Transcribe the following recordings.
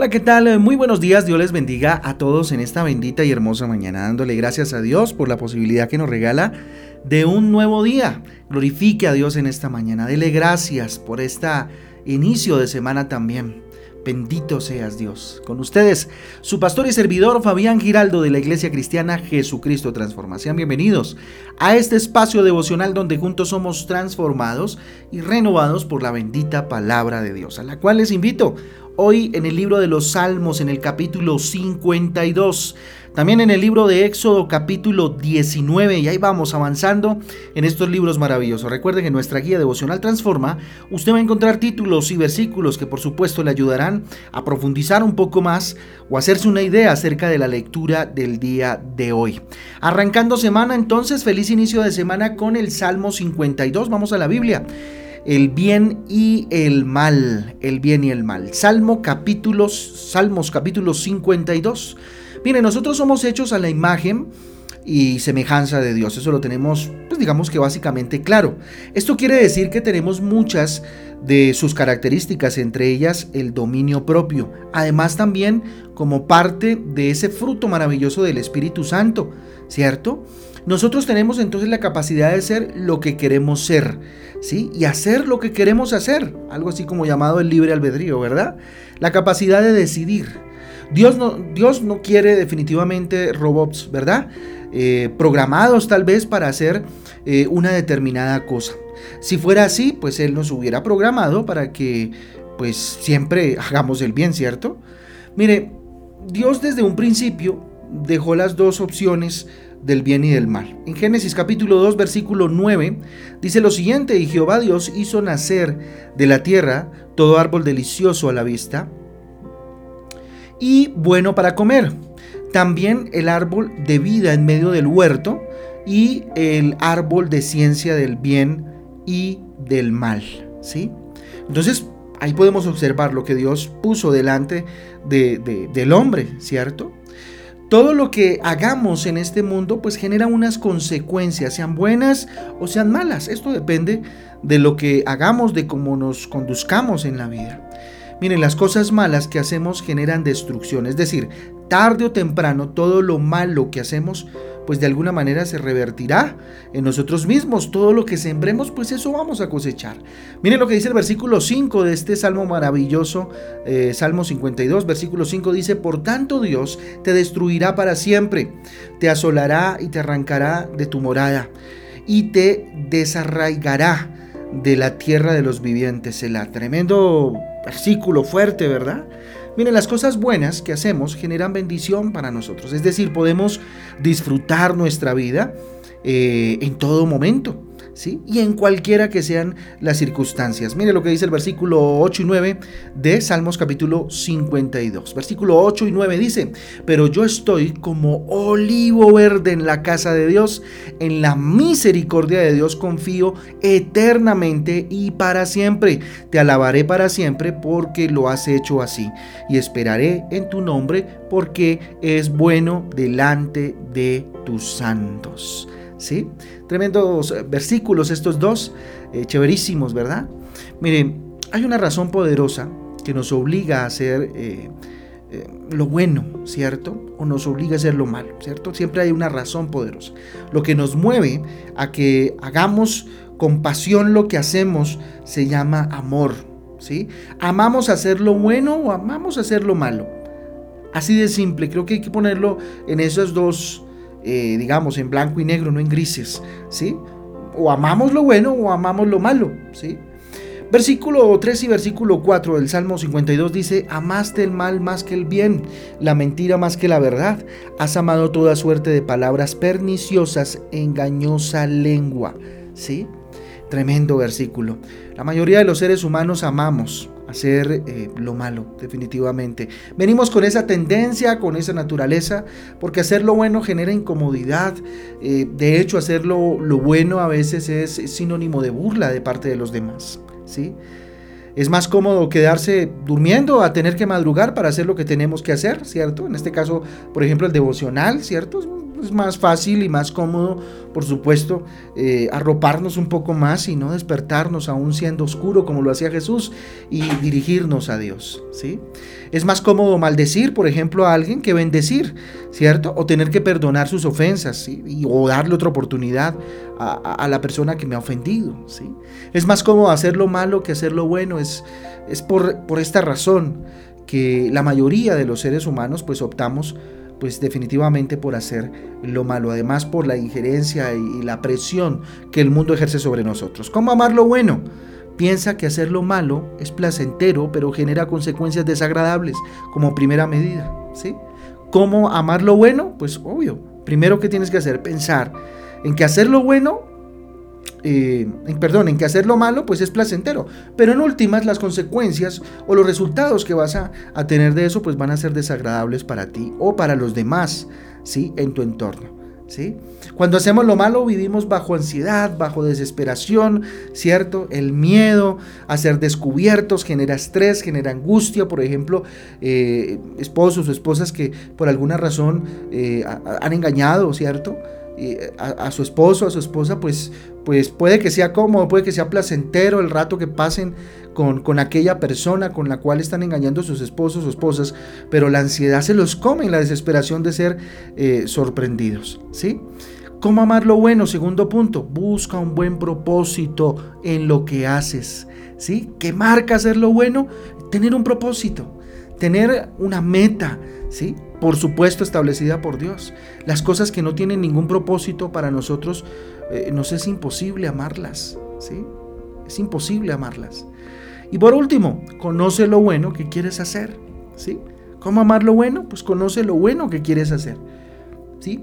Hola, ¿qué tal? Muy buenos días. Dios les bendiga a todos en esta bendita y hermosa mañana, dándole gracias a Dios por la posibilidad que nos regala de un nuevo día. Glorifique a Dios en esta mañana. Dele gracias por este inicio de semana también. Bendito seas Dios. Con ustedes, su pastor y servidor Fabián Giraldo de la Iglesia Cristiana Jesucristo Transformación. Bienvenidos a este espacio devocional donde juntos somos transformados y renovados por la bendita palabra de Dios, a la cual les invito hoy en el libro de los Salmos, en el capítulo 52. También en el libro de Éxodo capítulo 19 y ahí vamos avanzando en estos libros maravillosos. Recuerden que nuestra guía devocional Transforma usted va a encontrar títulos y versículos que por supuesto le ayudarán a profundizar un poco más o hacerse una idea acerca de la lectura del día de hoy. Arrancando semana entonces, feliz inicio de semana con el Salmo 52. Vamos a la Biblia el bien y el mal, el bien y el mal. Salmo capítulos, Salmos capítulo 52. Mire, nosotros somos hechos a la imagen y semejanza de Dios. Eso lo tenemos, pues digamos que básicamente claro. Esto quiere decir que tenemos muchas de sus características, entre ellas el dominio propio. Además también como parte de ese fruto maravilloso del Espíritu Santo, ¿cierto? Nosotros tenemos entonces la capacidad de ser lo que queremos ser, ¿sí? Y hacer lo que queremos hacer, algo así como llamado el libre albedrío, ¿verdad? La capacidad de decidir. Dios no, Dios no quiere definitivamente robots, ¿verdad? Eh, programados tal vez para hacer eh, una determinada cosa. Si fuera así, pues Él nos hubiera programado para que pues siempre hagamos el bien, ¿cierto? Mire, Dios desde un principio dejó las dos opciones del bien y del mal. En Génesis capítulo 2 versículo 9 dice lo siguiente, y Jehová Dios hizo nacer de la tierra todo árbol delicioso a la vista y bueno para comer. También el árbol de vida en medio del huerto y el árbol de ciencia del bien y del mal. ¿sí? Entonces ahí podemos observar lo que Dios puso delante del hombre, ¿cierto? Todo lo que hagamos en este mundo pues genera unas consecuencias, sean buenas o sean malas. Esto depende de lo que hagamos, de cómo nos conduzcamos en la vida. Miren, las cosas malas que hacemos generan destrucción, es decir, tarde o temprano todo lo malo que hacemos pues de alguna manera se revertirá en nosotros mismos. Todo lo que sembremos, pues eso vamos a cosechar. Miren lo que dice el versículo 5 de este salmo maravilloso, eh, Salmo 52, versículo 5 dice, por tanto Dios te destruirá para siempre, te asolará y te arrancará de tu morada y te desarraigará de la tierra de los vivientes. El tremendo versículo fuerte, ¿verdad? Miren, las cosas buenas que hacemos generan bendición para nosotros. Es decir, podemos disfrutar nuestra vida eh, en todo momento. Y en cualquiera que sean las circunstancias. Mire lo que dice el versículo 8 y 9 de Salmos capítulo 52. Versículo 8 y 9 dice, pero yo estoy como olivo verde en la casa de Dios, en la misericordia de Dios confío eternamente y para siempre. Te alabaré para siempre porque lo has hecho así y esperaré en tu nombre porque es bueno delante de tus santos. ¿Sí? Tremendos versículos estos dos, eh, chéverísimos, ¿verdad? Miren, hay una razón poderosa que nos obliga a hacer eh, eh, lo bueno, ¿cierto? O nos obliga a hacer lo malo, ¿cierto? Siempre hay una razón poderosa. Lo que nos mueve a que hagamos con pasión lo que hacemos se llama amor, ¿sí? Amamos hacer lo bueno o amamos hacer lo malo. Así de simple, creo que hay que ponerlo en esos dos eh, digamos, en blanco y negro, no en grises, ¿sí? O amamos lo bueno o amamos lo malo, ¿sí? Versículo 3 y versículo 4 del Salmo 52 dice, amaste el mal más que el bien, la mentira más que la verdad, has amado toda suerte de palabras perniciosas, engañosa lengua, ¿sí? Tremendo versículo. La mayoría de los seres humanos amamos, hacer eh, lo malo, definitivamente. Venimos con esa tendencia, con esa naturaleza, porque hacer lo bueno genera incomodidad. Eh, de hecho, hacer lo, bueno a veces es, sinónimo de burla de parte de los demás. ¿sí? Es más cómodo quedarse durmiendo a tener que madrugar para hacer lo que tenemos que hacer, ¿cierto? En este caso, por ejemplo, el devocional, ¿cierto? Es más fácil y más cómodo, por supuesto, eh, arroparnos un poco más y no despertarnos aún siendo oscuro como lo hacía Jesús y dirigirnos a Dios, ¿sí? Es más cómodo maldecir, por ejemplo, a alguien que bendecir, ¿cierto? O tener que perdonar sus ofensas, ¿sí? Y, o darle otra oportunidad a, la persona que me ha ofendido, ¿sí? Es más cómodo hacer lo malo que hacer lo bueno, es, es por, por esta razón que la mayoría de los seres humanos pues optamos pues definitivamente por hacer lo malo, además por la injerencia y la presión que el mundo ejerce sobre nosotros. ¿Cómo amar lo bueno? Piensa que hacer lo malo es placentero, pero genera consecuencias desagradables como primera medida, ¿sí? ¿Cómo amar lo bueno? Pues obvio, primero que tienes que hacer, pensar en que hacer lo bueno eh, perdón, en que hacer lo malo pues es placentero, pero en últimas las consecuencias o los resultados que vas a, tener de eso pues van a ser desagradables para ti o para los demás, ¿sí? En tu entorno. ¿Sí? Cuando hacemos lo malo vivimos bajo ansiedad, bajo desesperación, ¿cierto? El miedo a ser descubiertos genera estrés, genera angustia, por ejemplo, eh, esposos o esposas que por alguna razón eh, han engañado, ¿cierto? A, su esposo, a su esposa, pues, pues puede que sea cómodo, puede que sea placentero el rato que pasen con, con aquella persona con la cual están engañando a sus esposos o esposas, pero la ansiedad se los come en la desesperación de ser eh, sorprendidos, ¿sí? ¿Cómo amar lo bueno? Segundo punto, busca un buen propósito en lo que haces, ¿sí? ¿Qué marca hacer lo bueno? Tener un propósito, tener una meta, ¿sí? Por supuesto establecida por Dios. Las cosas que no tienen ningún propósito para nosotros, eh, nos es imposible amarlas, ¿sí? Es imposible amarlas. Y por último, conoce lo bueno que quieres hacer, ¿sí? ¿Cómo amar lo bueno? Pues conoce lo bueno que quieres hacer.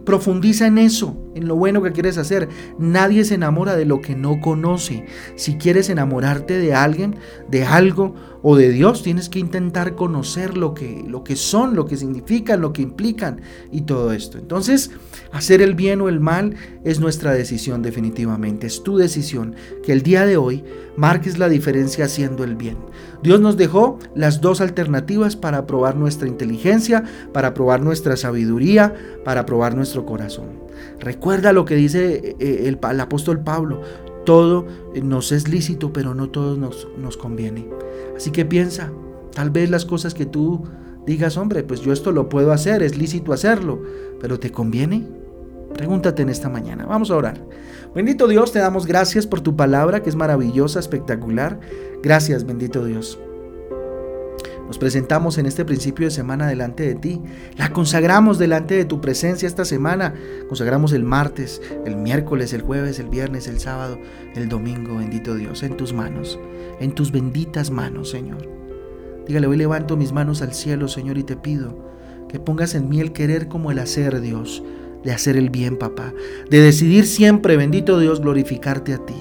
Profundiza en eso, en lo bueno que quieres hacer. Nadie se enamora de lo que no conoce. Si quieres enamorarte de alguien, de algo o de Dios, tienes que intentar conocer lo que, lo que son, lo que significan, lo que implican y todo esto. Entonces, hacer el bien o el mal es nuestra decisión definitivamente. Es tu decisión que el día de hoy marques la diferencia haciendo el bien. Dios nos dejó las dos alternativas para probar nuestra inteligencia, para probar nuestra sabiduría, para probar nuestro corazón. Recuerda lo que dice eh, el, apóstol Pablo. Todo nos es lícito, pero no todo nos, nos conviene. Así que piensa, tal vez las cosas que tú digas, hombre, pues yo esto lo puedo hacer, es lícito hacerlo, pero ¿te conviene? Pregúntate en esta mañana. Vamos a orar. Bendito Dios, te damos gracias por tu palabra que es maravillosa, espectacular. Gracias, bendito Dios. Nos presentamos en este principio de semana delante de ti. La consagramos delante de tu presencia esta semana. Consagramos el martes, el miércoles, el jueves, el viernes, el sábado, el domingo. Bendito Dios, en tus manos, en tus benditas manos, Señor. Dígale, hoy levanto mis manos al cielo, Señor, y te pido que pongas en mí el querer como el hacer, Dios, de hacer el bien, papá, de decidir siempre, bendito Dios, glorificarte a ti,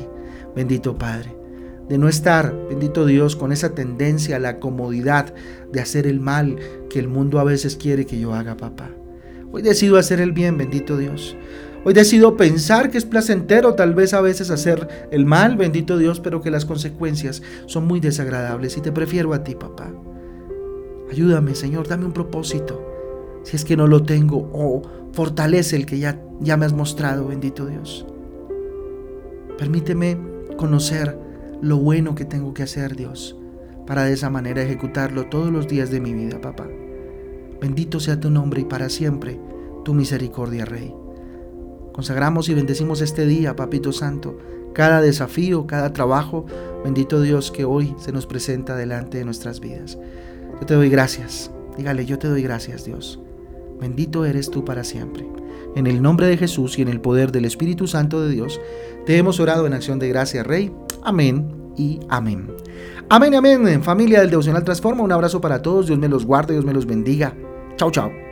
bendito Padre de no estar, bendito Dios, con esa tendencia a la comodidad de hacer el mal que el mundo a veces quiere que yo haga, papá. Hoy decido hacer el bien, bendito Dios. Hoy decido pensar que es placentero tal vez a veces hacer el mal, bendito Dios, pero que las consecuencias son muy desagradables y te prefiero a ti, papá. Ayúdame, Señor, dame un propósito. Si es que no lo tengo, o fortalece el que ya, ya me has mostrado, bendito Dios. Permíteme conocer lo bueno que tengo que hacer, Dios, para de esa manera ejecutarlo todos los días de mi vida, papá. Bendito sea tu nombre y para siempre tu misericordia, Rey. Consagramos y bendecimos este día, Papito Santo, cada desafío, cada trabajo, bendito Dios que hoy se nos presenta delante de nuestras vidas. Yo te doy gracias. Dígale, yo te doy gracias, Dios. Bendito eres tú para siempre. En el nombre de Jesús y en el poder del Espíritu Santo de Dios, te hemos orado en acción de gracia, Rey. Amén y amén. Amén amén, familia del Devocional Transforma. Un abrazo para todos. Dios me los guarde, Dios me los bendiga. Chao, chao.